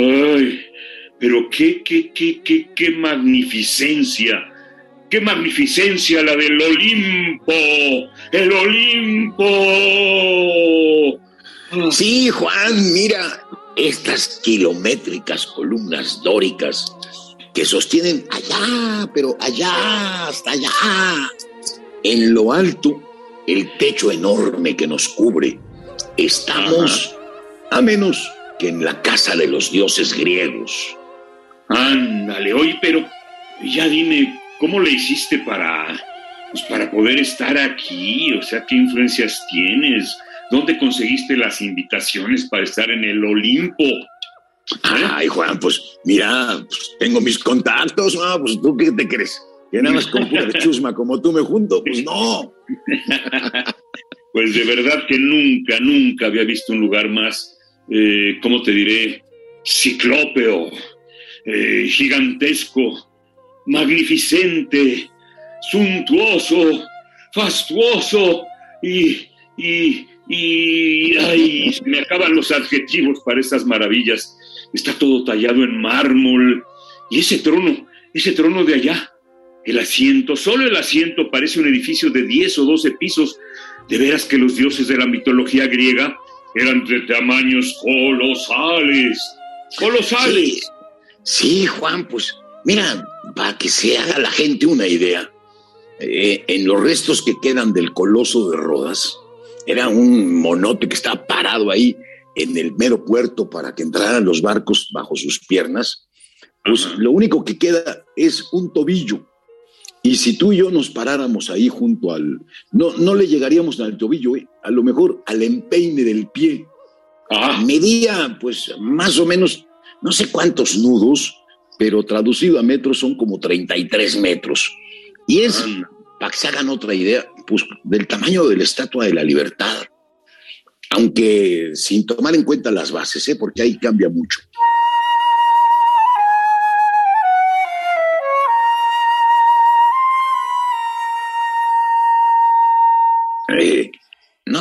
¡Ay! Pero qué, qué, qué, qué, qué magnificencia. ¡Qué magnificencia la del Olimpo! ¡El Olimpo! Sí, Juan, mira estas kilométricas columnas dóricas que sostienen allá, pero allá, hasta allá. En lo alto, el techo enorme que nos cubre. Estamos a menos que en la casa de los dioses griegos. Ándale, oye, pero ya dime, ¿cómo le hiciste para, pues para poder estar aquí? O sea, ¿qué influencias tienes? ¿Dónde conseguiste las invitaciones para estar en el Olimpo? Ay, Juan, pues mira, pues, tengo mis contactos, ¿no? Pues tú qué te crees? Que nada más con pura chusma como tú me junto, pues no. Pues de verdad que nunca, nunca había visto un lugar más, eh, ¿cómo te diré? Ciclópeo, eh, gigantesco, magnificente, suntuoso, fastuoso y, y, y, ay, me acaban los adjetivos para esas maravillas. Está todo tallado en mármol y ese trono, ese trono de allá, el asiento, solo el asiento parece un edificio de 10 o 12 pisos. De veras que los dioses de la mitología griega eran de tamaños colosales. Colosales. Sí, sí Juan, pues mira, para que se haga la gente una idea, eh, en los restos que quedan del coloso de Rodas, era un monote que estaba parado ahí en el mero puerto para que entraran los barcos bajo sus piernas. Pues Ajá. lo único que queda es un tobillo y si tú y yo nos paráramos ahí junto al... No, no le llegaríamos al tobillo, ¿eh? a lo mejor al empeine del pie. Ah, Medía pues más o menos, no sé cuántos nudos, pero traducido a metros son como 33 metros. Y es, para que se hagan otra idea, pues del tamaño de la Estatua de la Libertad. Aunque sin tomar en cuenta las bases, ¿eh? porque ahí cambia mucho.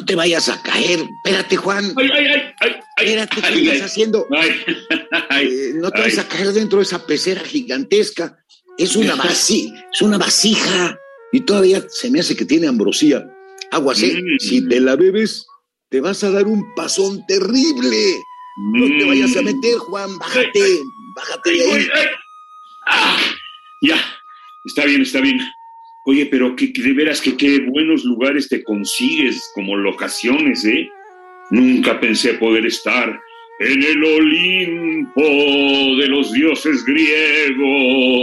Te vayas a caer. Espérate, Juan. Ay, ay, ay, ay, ay, Espérate, ¿qué estás haciendo? Eh, no te ay. vayas a caer dentro de esa pecera gigantesca. Es una vasija, es una vasija. Y todavía se me hace que tiene ambrosía. Aguas, ¿eh? Mm. Si te la bebes, te vas a dar un pasón terrible. No te vayas a meter, Juan. Bájate, bájate de ahí. Ah, ya, está bien, está bien. Oye, pero que, que de veras que qué buenos lugares te consigues como locaciones, ¿eh? Nunca pensé poder estar en el Olimpo de los dioses griegos.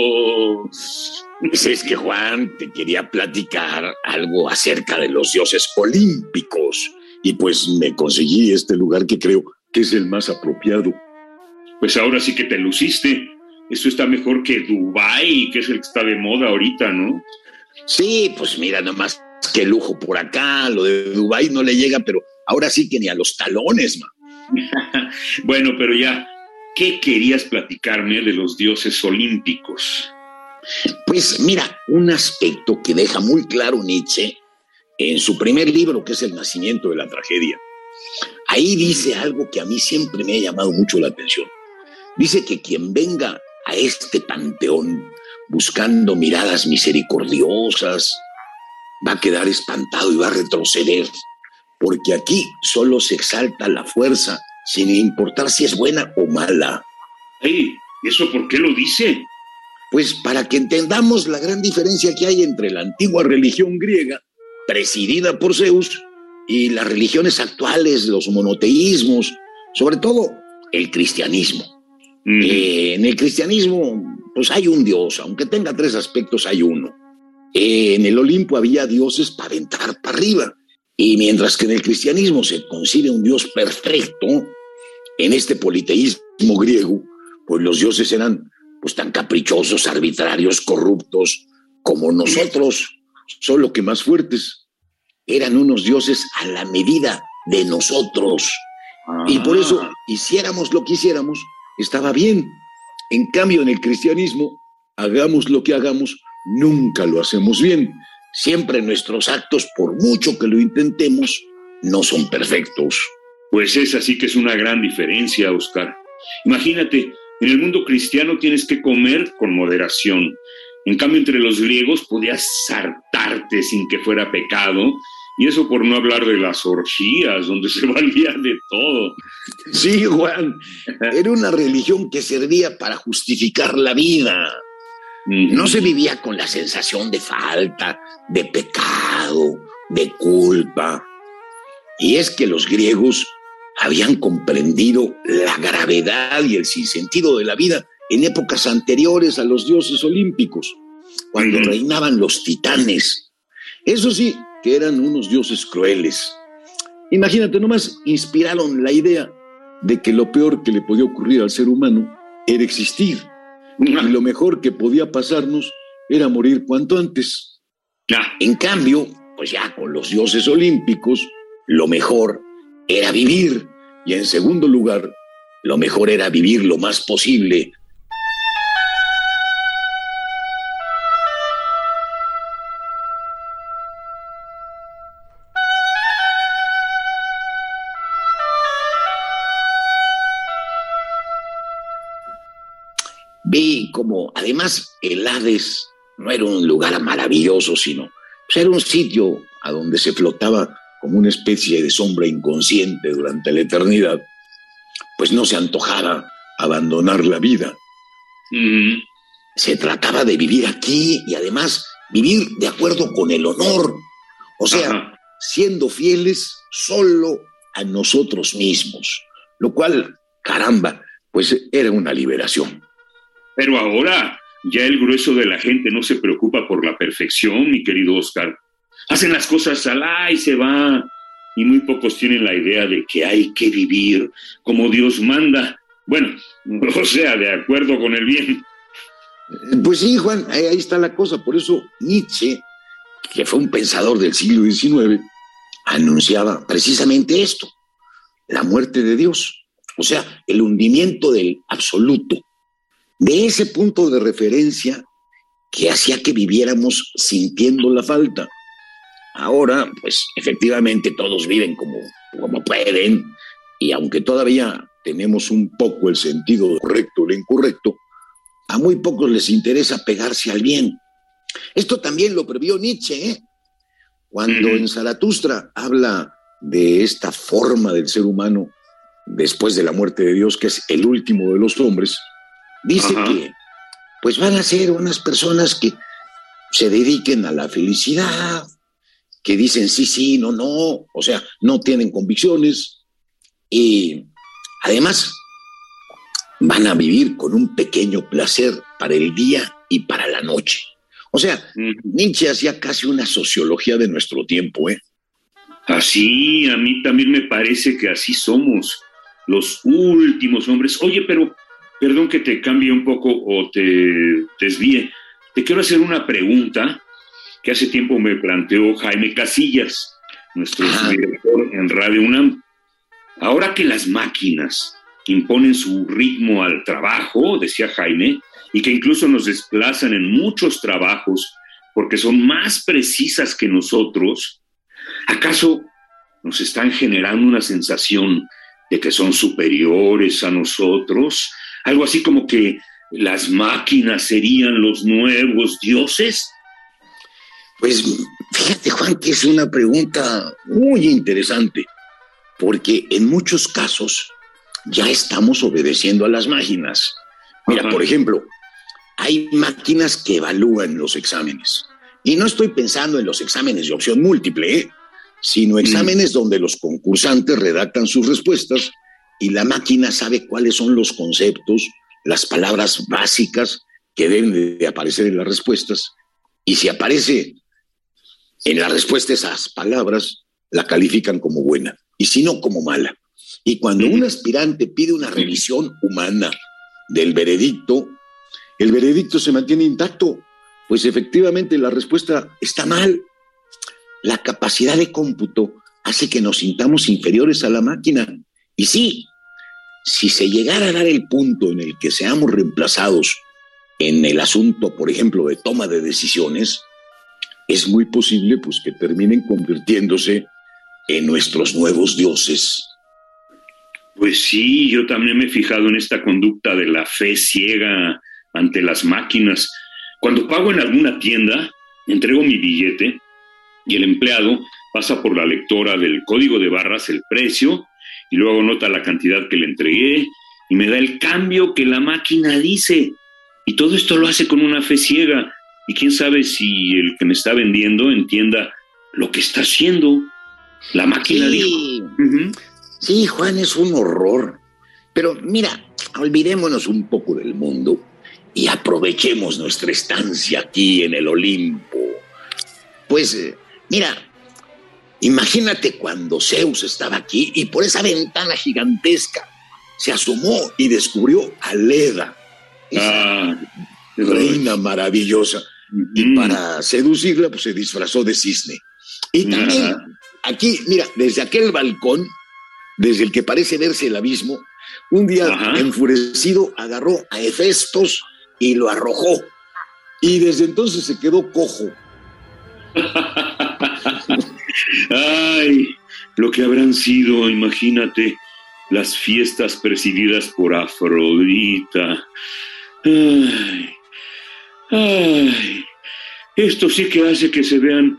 Pues es que, Juan, te quería platicar algo acerca de los dioses olímpicos. Y pues me conseguí este lugar que creo que es el más apropiado. Pues ahora sí que te luciste. Eso está mejor que Dubai, que es el que está de moda ahorita, ¿no? Sí, pues mira, nomás qué lujo por acá, lo de Dubái no le llega, pero ahora sí que ni a los talones, man. Bueno, pero ya, ¿qué querías platicarme de los dioses olímpicos? Pues mira, un aspecto que deja muy claro Nietzsche en su primer libro, que es El nacimiento de la tragedia. Ahí dice algo que a mí siempre me ha llamado mucho la atención. Dice que quien venga a este panteón buscando miradas misericordiosas va a quedar espantado y va a retroceder, porque aquí solo se exalta la fuerza, sin importar si es buena o mala. Hey, ¿eso por qué lo dice? Pues para que entendamos la gran diferencia que hay entre la antigua religión griega, presidida por Zeus, y las religiones actuales, los monoteísmos, sobre todo el cristianismo. Eh, en el cristianismo, pues hay un Dios, aunque tenga tres aspectos, hay uno. En el Olimpo había dioses para aventar para arriba. Y mientras que en el cristianismo se concibe un Dios perfecto, en este politeísmo griego, pues los dioses eran pues tan caprichosos, arbitrarios, corruptos como nosotros, solo que más fuertes. Eran unos dioses a la medida de nosotros. Y por eso, ah. hiciéramos lo que hiciéramos, estaba bien. En cambio, en el cristianismo, hagamos lo que hagamos, nunca lo hacemos bien. Siempre nuestros actos, por mucho que lo intentemos, no son perfectos. Pues esa sí que es una gran diferencia, Oscar. Imagínate, en el mundo cristiano tienes que comer con moderación. En cambio, entre los griegos podías sartarte sin que fuera pecado y eso por no hablar de las orgías, donde se valía de todo. Sí, Juan, era una religión que servía para justificar la vida. No se vivía con la sensación de falta, de pecado, de culpa. Y es que los griegos habían comprendido la gravedad y el sinsentido de la vida en épocas anteriores a los dioses olímpicos, cuando reinaban los titanes. Eso sí, eran unos dioses crueles. Imagínate, nomás inspiraron la idea de que lo peor que le podía ocurrir al ser humano era existir. Y lo mejor que podía pasarnos era morir cuanto antes. En cambio, pues ya con los dioses olímpicos, lo mejor era vivir. Y en segundo lugar, lo mejor era vivir lo más posible vi como, además, el Hades no era un lugar maravilloso, sino pues, era un sitio a donde se flotaba como una especie de sombra inconsciente durante la eternidad, pues no se antojaba abandonar la vida. Se trataba de vivir aquí y además vivir de acuerdo con el honor, o sea, siendo fieles solo a nosotros mismos, lo cual, caramba, pues era una liberación. Pero ahora ya el grueso de la gente no se preocupa por la perfección, mi querido Oscar. Hacen las cosas al y se va. Y muy pocos tienen la idea de que hay que vivir como Dios manda. Bueno, o sea, de acuerdo con el bien. Pues sí, Juan, ahí está la cosa. Por eso Nietzsche, que fue un pensador del siglo XIX, anunciaba precisamente esto, la muerte de Dios, o sea, el hundimiento del absoluto, de ese punto de referencia que hacía que viviéramos sintiendo la falta. Ahora, pues efectivamente todos viven como, como pueden y aunque todavía tenemos un poco el sentido correcto o incorrecto, a muy pocos les interesa pegarse al bien. Esto también lo previó Nietzsche, ¿eh? cuando en Zaratustra habla de esta forma del ser humano después de la muerte de Dios, que es el último de los hombres, Dice que pues van a ser unas personas que se dediquen a la felicidad, que dicen sí, sí, no, no, o sea, no tienen convicciones y además van a vivir con un pequeño placer para el día y para la noche. O sea, Nietzsche hacía casi una sociología de nuestro tiempo, ¿eh? Así, a mí también me parece que así somos, los últimos hombres. Oye, pero Perdón que te cambie un poco o te desvíe. Te quiero hacer una pregunta que hace tiempo me planteó Jaime Casillas, nuestro director en Radio UNAM. Ahora que las máquinas imponen su ritmo al trabajo, decía Jaime, y que incluso nos desplazan en muchos trabajos porque son más precisas que nosotros, ¿acaso nos están generando una sensación de que son superiores a nosotros? Algo así como que las máquinas serían los nuevos dioses? Pues fíjate Juan que es una pregunta muy interesante, porque en muchos casos ya estamos obedeciendo a las máquinas. Mira, por ejemplo, hay máquinas que evalúan los exámenes. Y no estoy pensando en los exámenes de opción múltiple, ¿eh? sino mm. exámenes donde los concursantes redactan sus respuestas y la máquina sabe cuáles son los conceptos, las palabras básicas que deben de aparecer en las respuestas y si aparece en la respuesta esas palabras, la califican como buena y si no, como mala. Y cuando un aspirante pide una revisión humana del veredicto, el veredicto se mantiene intacto, pues efectivamente la respuesta está mal. La capacidad de cómputo hace que nos sintamos inferiores a la máquina. Y sí, si se llegara a dar el punto en el que seamos reemplazados en el asunto, por ejemplo, de toma de decisiones, es muy posible pues que terminen convirtiéndose en nuestros nuevos dioses. Pues sí, yo también me he fijado en esta conducta de la fe ciega ante las máquinas. Cuando pago en alguna tienda, entrego mi billete y el empleado pasa por la lectora del código de barras el precio y luego nota la cantidad que le entregué y me da el cambio que la máquina dice. Y todo esto lo hace con una fe ciega. Y quién sabe si el que me está vendiendo entienda lo que está haciendo. La máquina sí. Sí, Juan, es un horror. Pero mira, olvidémonos un poco del mundo y aprovechemos nuestra estancia aquí en el Olimpo. Pues, eh, mira, imagínate cuando Zeus estaba aquí y por esa ventana gigantesca se asomó y descubrió a Leda, esa ah, reina maravillosa. Y para seducirla, pues se disfrazó de cisne. Y también aquí, mira, desde aquel balcón, desde el que parece verse el abismo, un día enfurecido agarró a Hefestos y lo arrojó. Y desde entonces se quedó cojo. Ay, lo que habrán sido, imagínate, las fiestas presididas por Afrodita. Ay, ay, esto sí que hace que se vean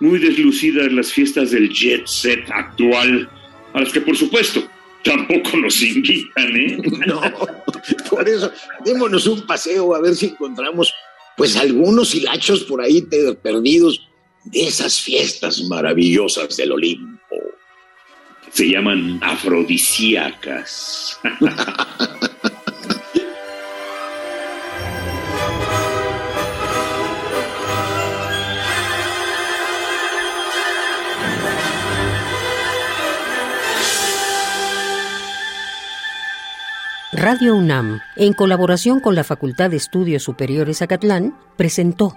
muy deslucidas las fiestas del jet set actual, a las que por supuesto tampoco nos invitan, ¿eh? No, por eso, démonos un paseo a ver si encontramos pues algunos hilachos por ahí perdidos de esas fiestas maravillosas del Olimpo. Se llaman afrodisíacas. Radio UNAM, en colaboración con la Facultad de Estudios Superiores Acatlán, presentó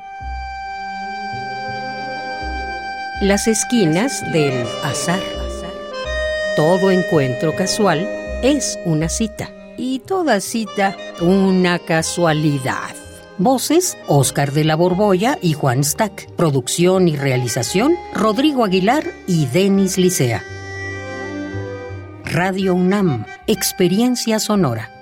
Las esquinas del azar. Todo encuentro casual es una cita y toda cita una casualidad. Voces, Oscar de la Borbolla y Juan Stack. Producción y realización, Rodrigo Aguilar y Denis Licea. Radio UNAM, Experiencia Sonora.